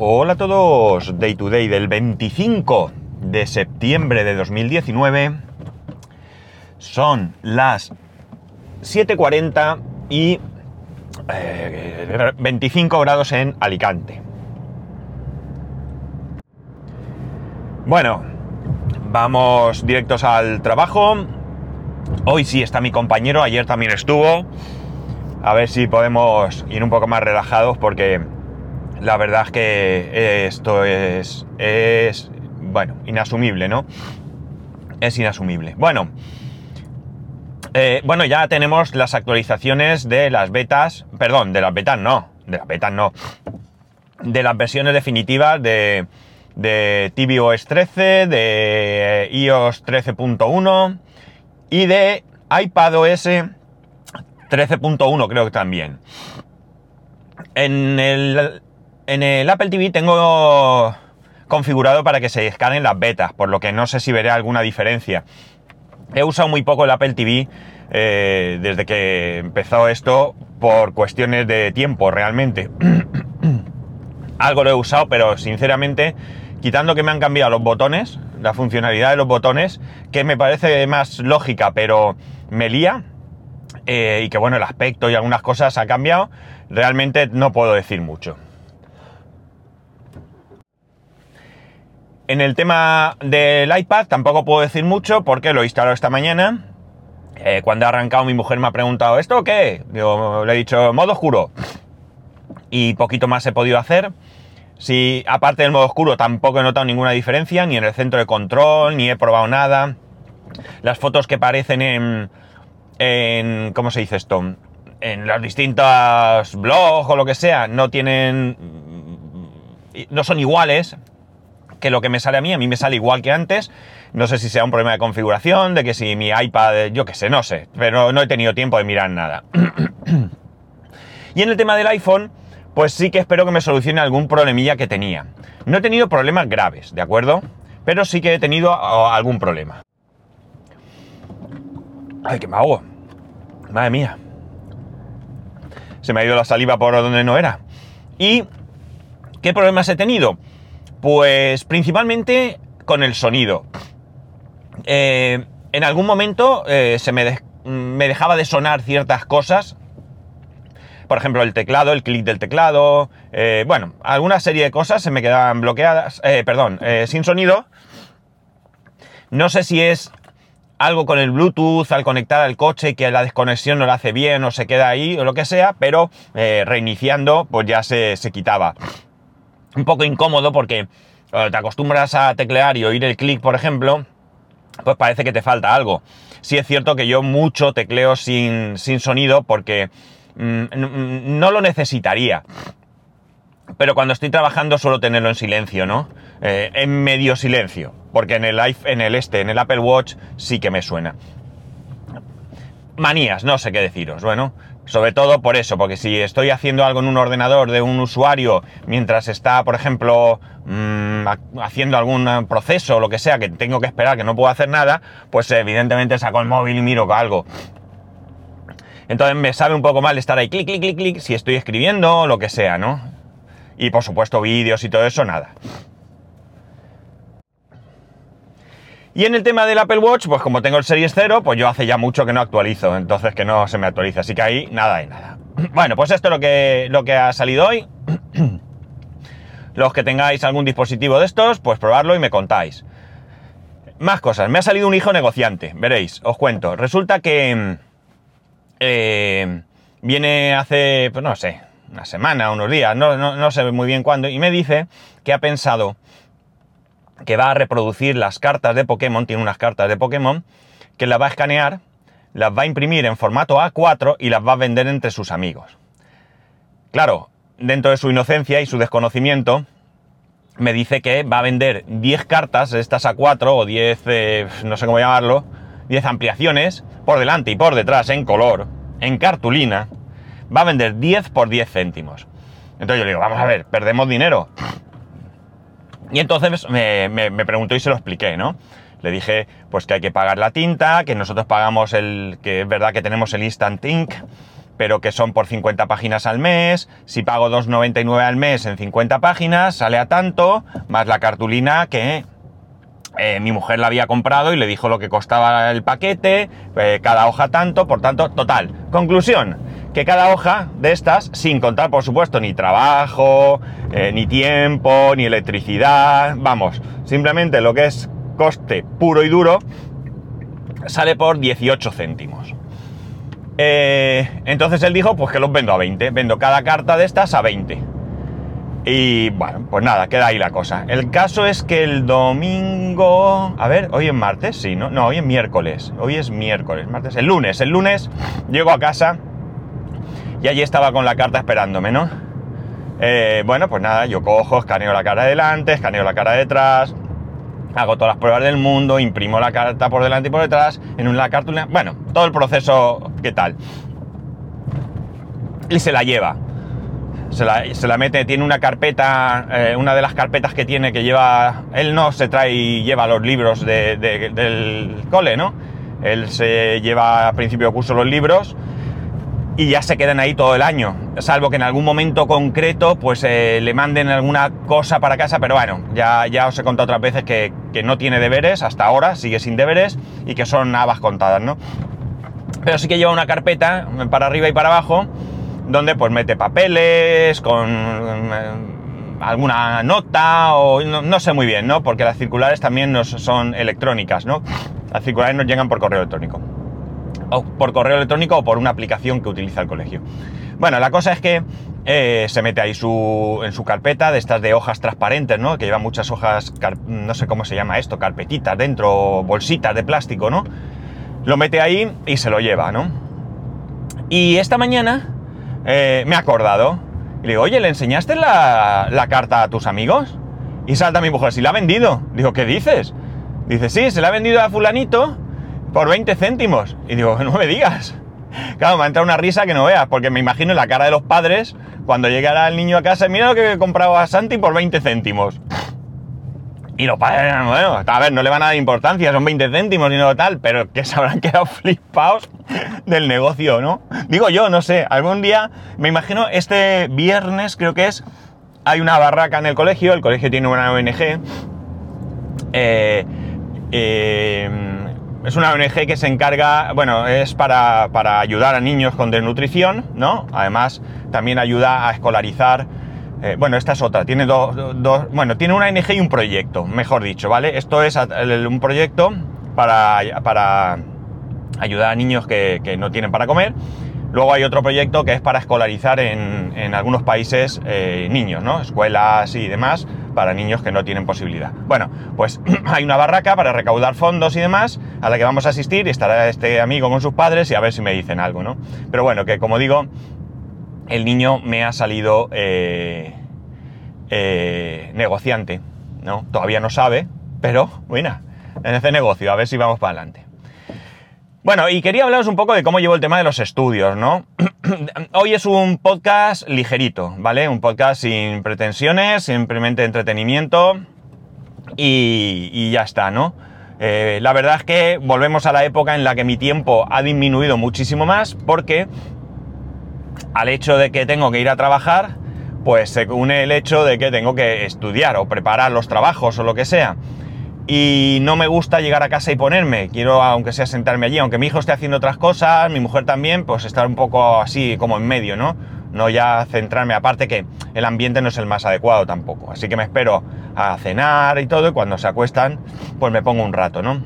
Hola a todos, Day to Day del 25 de septiembre de 2019. Son las 7.40 y eh, 25 grados en Alicante. Bueno, vamos directos al trabajo. Hoy sí está mi compañero, ayer también estuvo. A ver si podemos ir un poco más relajados porque la verdad es que esto es, es, bueno, inasumible, ¿no? Es inasumible. Bueno, eh, bueno, ya tenemos las actualizaciones de las betas, perdón, de las betas no, de las betas no, de las versiones definitivas de, de tvOS 13, de iOS 13.1 y de iPadOS 13.1 creo que también. En el, en el Apple TV tengo configurado para que se escanen las betas, por lo que no sé si veré alguna diferencia. He usado muy poco el Apple TV eh, desde que empezó esto por cuestiones de tiempo realmente. Algo lo he usado, pero sinceramente, quitando que me han cambiado los botones, la funcionalidad de los botones, que me parece más lógica, pero me lía, eh, y que bueno, el aspecto y algunas cosas ha cambiado, realmente no puedo decir mucho. En el tema del iPad tampoco puedo decir mucho porque lo he instalado esta mañana. Eh, cuando ha arrancado mi mujer me ha preguntado, ¿esto qué? Le he dicho, modo oscuro. Y poquito más he podido hacer. Si aparte del modo oscuro tampoco he notado ninguna diferencia, ni en el centro de control, ni he probado nada. Las fotos que aparecen en, en ¿cómo se dice esto? En los distintos blogs o lo que sea, no tienen, no son iguales que lo que me sale a mí, a mí me sale igual que antes. No sé si sea un problema de configuración, de que si mi iPad, yo qué sé, no sé, pero no he tenido tiempo de mirar nada. y en el tema del iPhone, pues sí que espero que me solucione algún problemilla que tenía. No he tenido problemas graves, ¿de acuerdo? Pero sí que he tenido algún problema. Ay, que me hago. Madre mía. Se me ha ido la saliva por donde no era. ¿Y qué problemas he tenido? Pues principalmente con el sonido. Eh, en algún momento eh, se me, me, dejaba de sonar ciertas cosas. Por ejemplo, el teclado, el clic del teclado. Eh, bueno, alguna serie de cosas se me quedaban bloqueadas. perdón, sin sonido. No sé si es algo con el Bluetooth al conectar al coche que la desconexión no la hace bien o se queda ahí o lo que sea, pero reiniciando pues ya se, se quitaba un poco incómodo porque te acostumbras a teclear y oír el clic, por ejemplo, pues parece que te falta algo. Sí es cierto que yo mucho tecleo sin, sin sonido porque mm, no lo necesitaría. Pero cuando estoy trabajando suelo tenerlo en silencio, ¿no? Eh, en medio silencio. Porque en el, en el este, en el Apple Watch, sí que me suena. Manías, no sé qué deciros. Bueno, sobre todo por eso, porque si estoy haciendo algo en un ordenador de un usuario mientras está, por ejemplo, mmm, haciendo algún proceso o lo que sea, que tengo que esperar, que no puedo hacer nada, pues evidentemente saco el móvil y miro algo. Entonces me sabe un poco mal estar ahí clic, clic, clic, clic, si estoy escribiendo o lo que sea, ¿no? Y por supuesto vídeos y todo eso, nada. Y en el tema del Apple Watch, pues como tengo el Series 0, pues yo hace ya mucho que no actualizo, entonces que no se me actualiza, así que ahí nada y nada. Bueno, pues esto es lo que, lo que ha salido hoy. Los que tengáis algún dispositivo de estos, pues probarlo y me contáis. Más cosas, me ha salido un hijo negociante, veréis, os cuento. Resulta que eh, viene hace, pues no sé, una semana, unos días, no, no sé muy bien cuándo, y me dice que ha pensado que va a reproducir las cartas de Pokémon, tiene unas cartas de Pokémon, que las va a escanear, las va a imprimir en formato A4 y las va a vender entre sus amigos. Claro, dentro de su inocencia y su desconocimiento, me dice que va a vender 10 cartas, estas A4 o 10, eh, no sé cómo llamarlo, 10 ampliaciones, por delante y por detrás, en color, en cartulina, va a vender 10 por 10 céntimos. Entonces yo le digo, vamos a ver, perdemos dinero. Y entonces me, me, preguntó y se lo expliqué, ¿no? Le dije, pues que hay que pagar la tinta, que nosotros pagamos el, que es verdad que tenemos el Instant Ink, pero que son por 50 páginas al mes. Si pago 2,99 al mes en 50 páginas, sale a tanto, más la cartulina que eh, mi mujer la había comprado y le dijo lo que costaba el paquete, eh, cada hoja tanto, por tanto, total. Conclusión, que cada hoja de estas, sin contar por supuesto ni trabajo, eh, ni tiempo, ni electricidad, vamos, simplemente lo que es coste puro y duro, sale por 18 céntimos. entonces él dijo, pues que los vendo a 20, vendo cada carta de estas a 20. Y bueno, pues nada, queda ahí la cosa. El caso es que el domingo... A ver, hoy es martes, sí, ¿no? No, hoy es miércoles. Hoy es miércoles, martes. El lunes, el lunes llego a casa y allí estaba con la carta esperándome, ¿no? Eh, bueno, pues nada, yo cojo, escaneo la cara de delante, escaneo la cara de detrás, hago todas las pruebas del mundo, imprimo la carta por delante y por detrás, en una cartulina... Bueno, todo el proceso, ¿qué tal? Y se la lleva se la, mete, tiene una carpeta, eh, una de las carpetas que tiene que lleva, él no se trae y lleva los libros del cole, ¿no? Él se lleva a principio de curso los libros y ya se quedan ahí todo el año, salvo que en algún momento concreto pues eh, le manden alguna cosa para casa, pero bueno, ya, ya os he contado otras veces que, que no tiene deberes hasta ahora, sigue sin deberes y que son habas contadas, ¿no? Pero sí que lleva una carpeta para arriba y para abajo donde pues mete papeles con eh, alguna nota o no, sé muy bien, ¿no? Porque las circulares también nos son electrónicas, ¿no? Las circulares nos llegan por correo electrónico. O por correo electrónico o por una aplicación que utiliza el colegio. Bueno, la cosa es que eh, se mete ahí su, en su carpeta de estas de hojas transparentes, ¿no? Que lleva muchas hojas, no sé cómo se llama esto, carpetitas dentro, bolsitas de plástico, ¿no? Lo mete ahí y se lo lleva, ¿no? Y esta mañana eh, me ha acordado. Y le digo, oye, ¿le enseñaste la, carta a tus amigos? Y salta mi mujer, si la ha vendido. Digo, ¿qué dices? Dice, sí, se la ha vendido a fulanito por 20 céntimos. Y digo, no me digas. Claro, me ha entrado una risa que no veas, porque me imagino la cara de los padres cuando llegara el niño a casa, mira lo que he comprado a Santi por 20 céntimos. Y los padres, bueno, a ver, no le van a dar importancia, son 20 céntimos y no tal, pero que se habrán quedado flipados del negocio, ¿no? Digo yo, no sé, algún día, me imagino, este viernes creo que es, hay una barraca en el colegio, el colegio tiene una ONG, eh, eh, es una ONG que se encarga, bueno, es para, para ayudar a niños con desnutrición, ¿no? Además, también ayuda a escolarizar eh, bueno, esta es otra. Tiene dos, Bueno, tiene una ONG y un proyecto, mejor dicho, ¿vale? Esto es un proyecto para, para ayudar a niños que, no tienen para comer. Luego hay otro proyecto que es para escolarizar en, algunos países eh, niños, ¿no? Escuelas y demás para niños que no tienen posibilidad. Bueno, pues hay una barraca para recaudar fondos y demás a la que vamos a asistir y estará este amigo con sus padres y a ver si me dicen algo, ¿no? Pero bueno, que como digo, el niño me ha salido eh, eh, negociante, ¿no? Todavía no sabe, pero bueno, en ese negocio, a ver si vamos para adelante. Bueno, y quería hablaros un poco de cómo llevo el tema de los estudios, ¿no? Hoy es un podcast ligerito, ¿vale? Un podcast sin pretensiones, simplemente entretenimiento y, ya está, ¿no? Eh, la verdad es que volvemos a la época en la que mi tiempo ha disminuido muchísimo más porque al hecho de que tengo que ir a trabajar, pues se une el hecho de que tengo que estudiar o preparar los trabajos o lo que sea. Y no me gusta llegar a casa y ponerme, quiero aunque sea sentarme allí, aunque mi hijo esté haciendo otras cosas, mi mujer también, pues estar un poco así como en medio, ¿no? No ya centrarme, aparte que el ambiente no es el más adecuado tampoco. Así que me espero a cenar y todo, y cuando se acuestan, pues me pongo un rato, ¿no?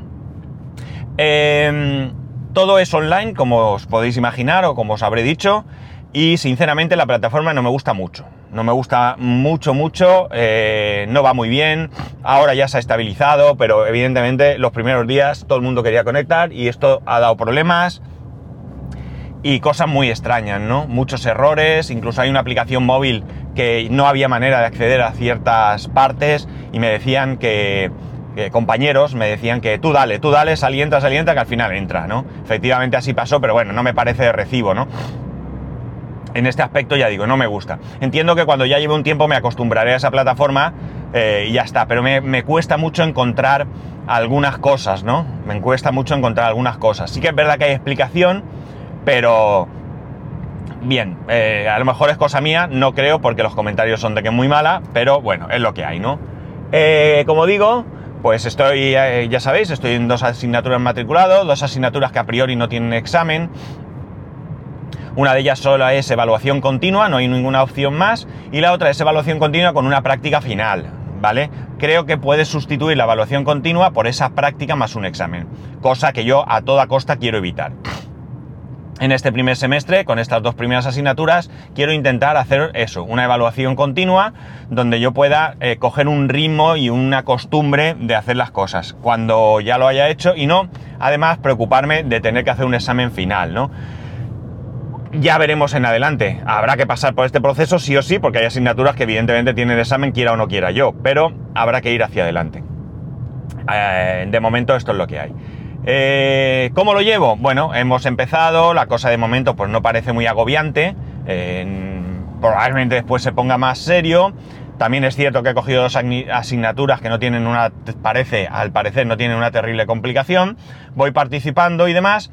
Em, todo es online, como os podéis imaginar o como os habré dicho. Y sinceramente la plataforma no me gusta mucho. No me gusta mucho, mucho. Eh, no va muy bien. Ahora ya se ha estabilizado, pero evidentemente los primeros días todo el mundo quería conectar y esto ha dado problemas. Y cosas muy extrañas, ¿no? Muchos errores. Incluso hay una aplicación móvil que no había manera de acceder a ciertas partes y me decían que, compañeros me decían que tú dale, tú dale, salienta, salienta, que al final entra, ¿no? Efectivamente así pasó, pero bueno, no me parece de recibo, ¿no? En este aspecto ya digo, no me gusta. Entiendo que cuando ya lleve un tiempo me acostumbraré a esa plataforma eh, y ya está, pero me, cuesta mucho encontrar algunas cosas, ¿no? Me cuesta mucho encontrar algunas cosas. Sí que es verdad que hay explicación, pero Bien, eh, a lo mejor es cosa mía, no creo porque los comentarios son de que muy mala, pero bueno, es lo que hay, ¿no? Eh, como digo, pues estoy, ya sabéis, estoy en dos asignaturas matriculado, dos asignaturas que a priori no tienen examen. Una de ellas solo es evaluación continua, no hay ninguna opción más, y la otra es evaluación continua con una práctica final, ¿vale? Creo que puedes sustituir la evaluación continua por esa práctica más un examen, cosa que yo a toda costa quiero evitar en este primer semestre, con estas dos primeras asignaturas, quiero intentar hacer eso, una evaluación continua donde yo pueda eh, coger un ritmo y una costumbre de hacer las cosas cuando ya lo haya hecho y no, además, preocuparme de tener que hacer un examen final, ¿no? Ya veremos en adelante. Habrá que pasar por este proceso sí o sí, porque hay asignaturas que evidentemente tienen examen, quiera o no quiera yo, pero habrá que ir hacia adelante. Eh, de momento esto es lo que hay. Eh, ¿Cómo lo llevo? Bueno, hemos empezado, la cosa de momento pues no parece muy agobiante, probablemente después se ponga más serio. También es cierto que he cogido dos asignaturas que no tienen una, parece, al parecer no tienen una terrible complicación. Voy participando y demás.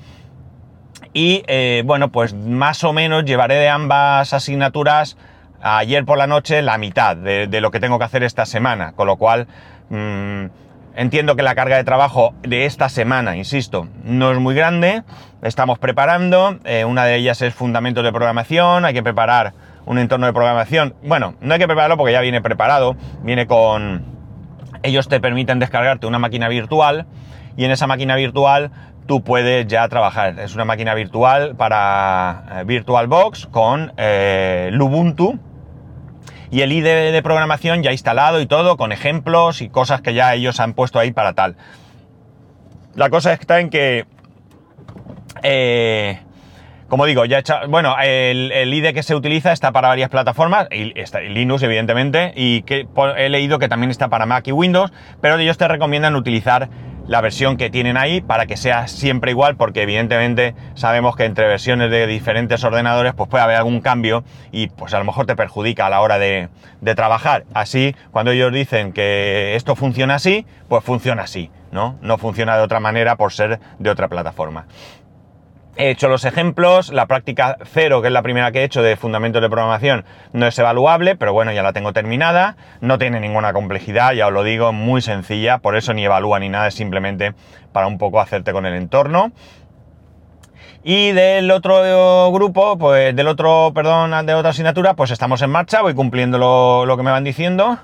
Y eh, bueno, pues más o menos llevaré de ambas asignaturas ayer por la noche la mitad de, lo que tengo que hacer esta semana. Con lo cual, mm, Entiendo que la carga de trabajo de esta semana, insisto, no es muy grande. Estamos preparando. Eh, una de ellas es fundamentos de programación. Hay que preparar un entorno de programación. Bueno, no hay que prepararlo porque ya viene preparado. Viene con... Ellos te permiten descargarte una máquina virtual y en esa máquina virtual tú puedes ya trabajar. Es una máquina virtual para eh, VirtualBox con eh, Lubuntu y el IDE de programación ya instalado y todo, con ejemplos y cosas que ya ellos han puesto ahí para tal. La cosa está en que, eh, como digo, ya hecho, bueno, el, IDE que se utiliza está para varias plataformas, y está Linux evidentemente, y que he leído que también está para Mac y Windows, pero ellos te recomiendan utilizar la versión que tienen ahí para que sea siempre igual, porque evidentemente sabemos que entre versiones de diferentes ordenadores pues puede haber algún cambio y pues a lo mejor te perjudica a la hora de, trabajar. Así, cuando ellos dicen que esto funciona así, pues funciona así, ¿no? No funciona de otra manera por ser de otra plataforma. He hecho los ejemplos, la práctica cero, que es la primera que he hecho de fundamentos de programación, no es evaluable, pero bueno, ya la tengo terminada, no tiene ninguna complejidad, ya os lo digo, muy sencilla, por eso ni evalúa ni nada, es simplemente para un poco hacerte con el entorno. Y del otro grupo, pues del otro, perdón, de otra asignatura, pues estamos en marcha, voy cumpliendo lo, lo que me van diciendo.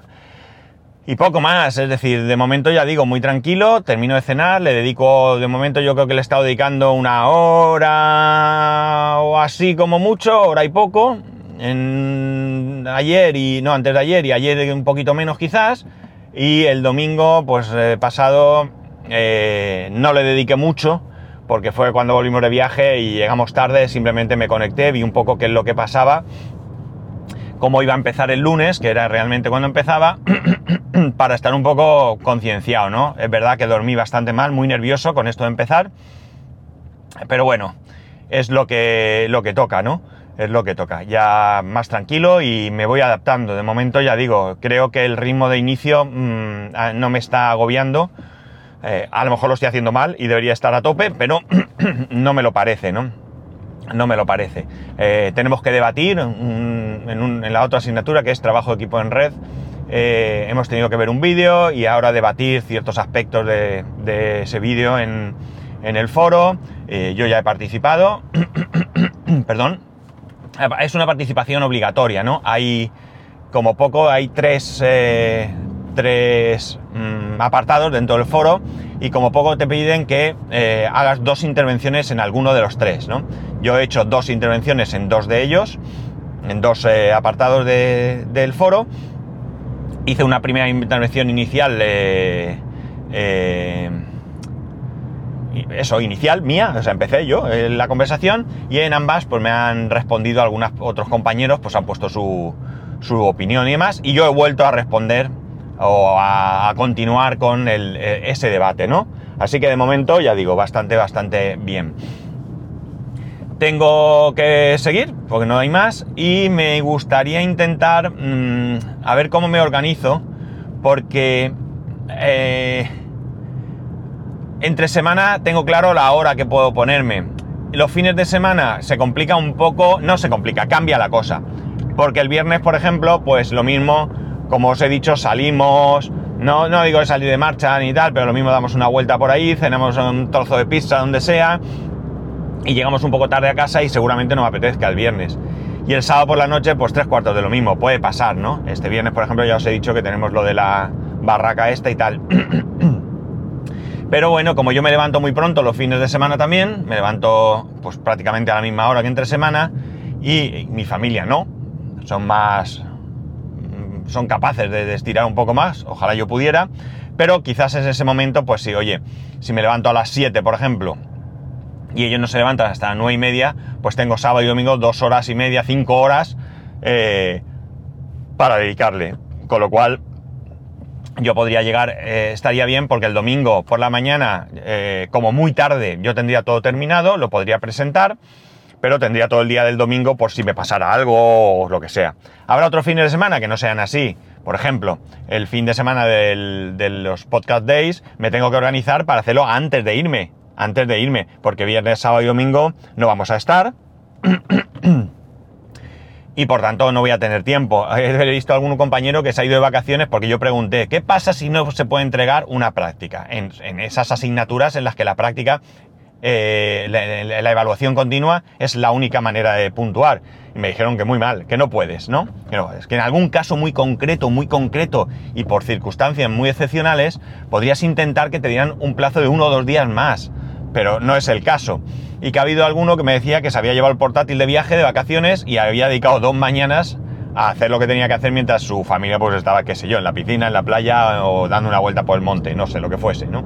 Y poco más, es decir, de momento ya digo, muy tranquilo, termino de cenar, le dedico, de momento yo creo que le he estado dedicando una hora o así como mucho, hora y poco, en ayer y, no, antes de ayer y ayer un poquito menos quizás, y el domingo, pues eh, pasado, eh, no le dediqué mucho, porque fue cuando volvimos de viaje y llegamos tarde, simplemente me conecté, vi un poco qué es lo que pasaba, cómo iba a empezar el lunes, que era realmente cuando empezaba, para estar un poco concienciado, ¿no? Es verdad que dormí bastante mal, muy nervioso con esto de empezar, pero bueno, es lo que, lo que toca, ¿no? Es lo que toca. Ya más tranquilo y me voy adaptando. De momento ya digo, creo que el ritmo de inicio mm, no me está agobiando. Eh, a lo mejor lo estoy haciendo mal y debería estar a tope, pero no me lo parece, ¿no? No me lo parece. Eh, tenemos que debatir en, la otra asignatura que es trabajo equipo en red eh, hemos tenido que ver un vídeo y ahora debatir ciertos aspectos de, ese vídeo en, el foro. Eh, yo ya he participado. Perdón. Es una participación obligatoria, ¿no? Hay, como poco, hay tres, tres mm, apartados dentro del foro y como poco te piden que hagas dos intervenciones en alguno de los tres, ¿no? Yo he hecho dos intervenciones en dos de ellos, en dos apartados del foro hice una primera intervención inicial, eh, eh, eso, inicial, mía, o sea, empecé yo la conversación y en ambas pues me han respondido algunos otros compañeros, pues han puesto su, su opinión y demás, y yo he vuelto a responder o a, continuar con ese debate, ¿no? Así que de momento, ya digo, bastante, bastante bien tengo que seguir, porque no hay más, y me gustaría intentar mm, a ver cómo me organizo, porque eh, entre semana tengo claro la hora que puedo ponerme. los fines de semana se complica un poco, no se complica, cambia la cosa. Porque el viernes, por ejemplo, pues lo mismo, como os he dicho, salimos, no, no digo de salir de marcha ni tal, pero lo mismo damos una vuelta por ahí, cenamos un trozo de pizza donde sea y llegamos un poco tarde a casa y seguramente nos apetezca el viernes. Y el sábado por la noche, pues tres cuartos de lo mismo, puede pasar, ¿no? Este viernes, por ejemplo, ya os he dicho que tenemos lo de la barraca esta y tal. Pero bueno, como yo me levanto muy pronto los fines de semana también, me levanto pues prácticamente a la misma hora que entre semana y mi familia no, son más, son capaces de, estirar un poco más, ojalá yo pudiera, pero quizás en ese momento, pues sí, oye, si me levanto a las 7, por ejemplo, y ellos no se levantan hasta las 9 y media, pues tengo sábado y domingo dos horas y media, cinco horas eh, para dedicarle. Con lo cual, yo podría llegar, eh, estaría bien porque el domingo por la mañana, eh, como muy tarde, yo tendría todo terminado, lo podría presentar, pero tendría todo el día del domingo por si me pasara algo o lo que sea. Habrá otros fines de semana que no sean así. Por ejemplo, el fin de semana de los podcast days me tengo que organizar para hacerlo antes de irme. Antes de irme, porque viernes, sábado y domingo no vamos a estar. y por tanto no voy a tener tiempo. He visto a algún compañero que se ha ido de vacaciones porque yo pregunté, ¿qué pasa si no se puede entregar una práctica? En, esas asignaturas en las que la práctica, eh, la, evaluación continua es la única manera de puntuar. Y me dijeron que muy mal, que no puedes, ¿no? es que en algún caso muy concreto, muy concreto y por circunstancias muy excepcionales, podrías intentar que te dieran un plazo de uno o dos días más, pero no es el caso y que ha habido alguno que me decía que se había llevado el portátil de viaje, de vacaciones, y había dedicado dos mañanas a hacer lo que tenía que hacer mientras su familia pues estaba, qué sé yo, en la piscina, en la playa o dando una vuelta por el monte, no sé, lo que fuese, ¿no?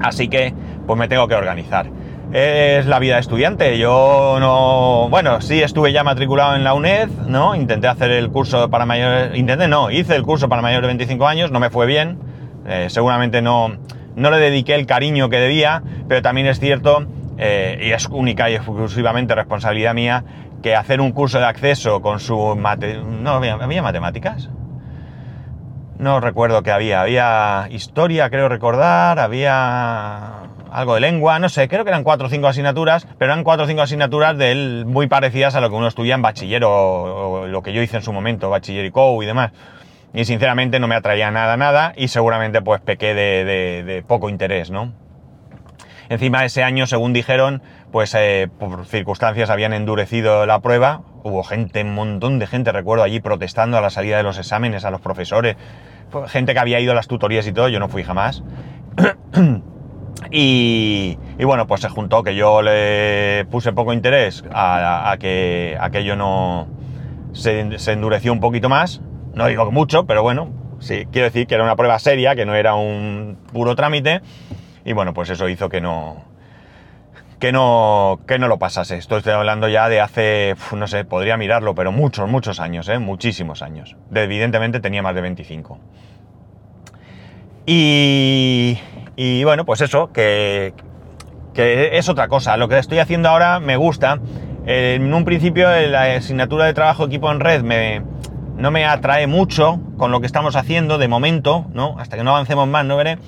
Así que, pues me tengo que organizar. Es la vida estudiante, yo no... Bueno, sí estuve ya matriculado en la UNED, ¿no? Intenté hacer el curso para mayores... Intenté, no, hice el curso para mayores de 25 años, no me fue bien, eh, seguramente no, no le dediqué el cariño que debía, pero también es cierto eh, y es única y exclusivamente responsabilidad mía, que hacer un curso de acceso con su... No, ¿había, matemáticas? No recuerdo que había. Había historia, creo recordar, había algo de lengua, no sé, creo que eran cuatro o cinco asignaturas, pero eran cuatro o cinco asignaturas de él muy parecidas a lo que uno estudia en bachiller o, lo que yo hice en su momento, bachiller y y demás. Y sinceramente no me atraía nada, nada, y seguramente pues pequé de poco interés, ¿no? Encima ese año, según dijeron, pues eh, por circunstancias habían endurecido la prueba. Hubo gente, un montón de gente, recuerdo, allí protestando a la salida de los exámenes, a los profesores. Gente que había ido a las tutorías y todo, yo no fui jamás. y, bueno, pues se juntó que yo le puse poco interés a, que aquello no se, se, endureció un poquito más. No digo mucho, pero bueno, sí, quiero decir que era una prueba seria, que no era un puro trámite. Y bueno, pues eso hizo que no, que no, que no lo pasase. Esto estoy hablando ya de hace, no sé, podría mirarlo, pero muchos, muchos años, ¿eh? muchísimos años. evidentemente tenía más de 25. Y, y bueno, pues eso, que, que es otra cosa. Lo que estoy haciendo ahora me gusta. En un principio la asignatura de trabajo equipo en red me, no me atrae mucho con lo que estamos haciendo de momento, ¿no? Hasta que no avancemos más, ¿no veré?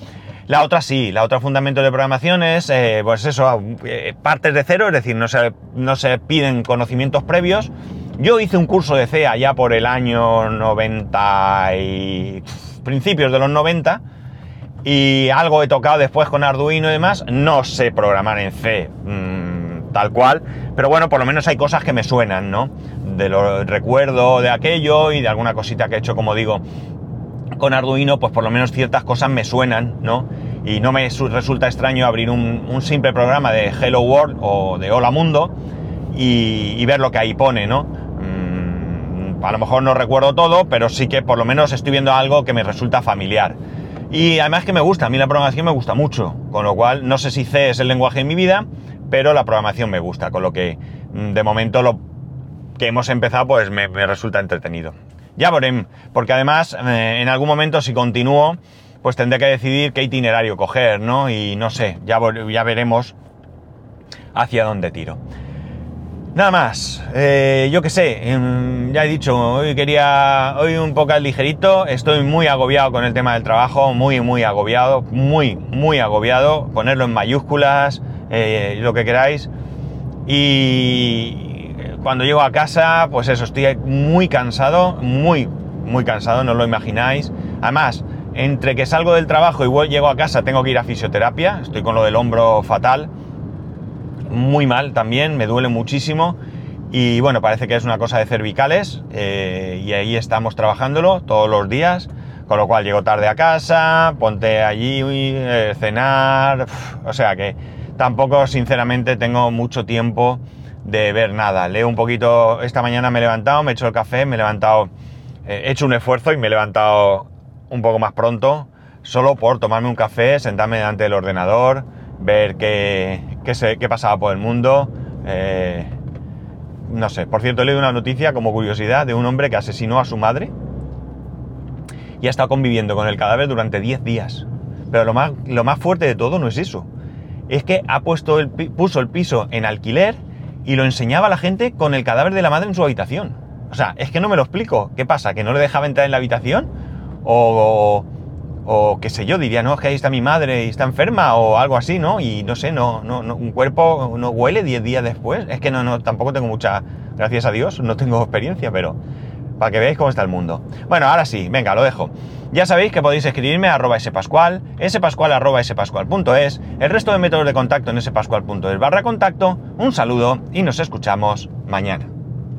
La otra sí, la otra fundamento de programación es, eh, pues eso, eh, partes de cero, es decir, no se, no se piden conocimientos previos. Yo hice un curso de C allá por el año 90 y principios de los 90 y algo he tocado después con Arduino y demás. No sé programar en C mm, tal cual, pero bueno, por lo menos hay cosas que me suenan, ¿no? De lo recuerdo de aquello y de alguna cosita que he hecho, como digo, con Arduino, pues por lo menos ciertas cosas me suenan, ¿no? Y no me resulta extraño abrir un, simple programa de Hello World o de Hola Mundo y, ver lo que ahí pone, ¿no? Mm, a lo mejor no recuerdo todo, pero sí que por lo menos estoy viendo algo que me resulta familiar. Y además que me gusta, a mí la programación me gusta mucho, con lo cual no sé si C es el lenguaje de mi vida, pero la programación me gusta, con lo que mm, de momento lo que hemos empezado pues me resulta entretenido. Ya veremos, porque además eh, en algún momento si continúo, pues tendré que decidir qué itinerario coger, ¿no? Y no sé, ya, ya veremos hacia dónde tiro. Nada más, eh, yo qué sé, em, ya he dicho, hoy quería, hoy un poco ligerito, estoy muy agobiado con el tema del trabajo, muy, muy agobiado, muy, muy agobiado, ponerlo en mayúsculas, eh, lo que queráis, Y cuando llego a casa, pues eso, estoy muy cansado, muy, muy cansado, no lo imagináis. Además, entre que salgo del trabajo y llego a casa, tengo que ir a fisioterapia, estoy con lo del hombro fatal, muy mal también, me duele muchísimo. Y bueno, parece que es una cosa de cervicales eh, y ahí estamos trabajándolo todos los días, con lo cual llego tarde a casa, ponte allí, eh, cenar, o sea que tampoco sinceramente tengo mucho tiempo de ver nada. Leo un poquito, esta mañana me he levantado, me he hecho el café, me he levantado, eh, he hecho un esfuerzo y me he levantado un poco más pronto, solo por tomarme un café, sentarme delante del ordenador, ver qué, qué, qué pasaba por el mundo. Eh, no sé, por cierto, he leído una noticia como curiosidad de un hombre que asesinó a su madre y ha estado conviviendo con el cadáver durante 10 días. Pero lo más, lo más fuerte de todo no es eso. Es que ha puesto el, puso el piso en alquiler y lo enseñaba a la gente con el cadáver de la madre en su habitación. O sea, es que no me lo explico. ¿Qué pasa? ¿Que no le dejaba entrar en la habitación? O, o, qué sé yo, diría, no, es que ahí está mi madre y está enferma o algo así, ¿no? Y no sé, no, no, un cuerpo no huele 10 días después. Es que no, no, tampoco tengo mucha, gracias a Dios, no tengo experiencia, pero para que veáis cómo está el mundo. Bueno, ahora sí, venga, lo dejo. Ya sabéis que podéis escribirme a arroba spascual, spascual arroba spascual.es, el resto de métodos de contacto en spascual.es barra contacto. Un saludo y nos escuchamos mañana.